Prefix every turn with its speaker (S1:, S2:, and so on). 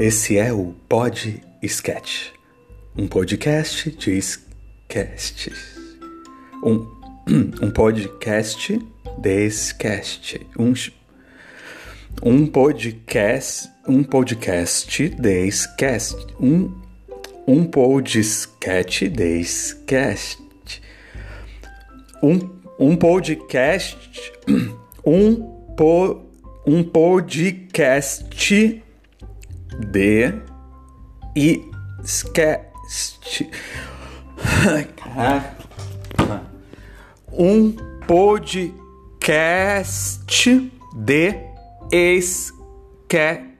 S1: Esse é o Pod Sketch, um podcast de sketches. Um, um podcast de sketch. Um, um podcast. Um podcast de sketch. Um, um podcast de sketch. Um, um podcast. Um, po, um podcast de e sketch. Um podcast de esquetes.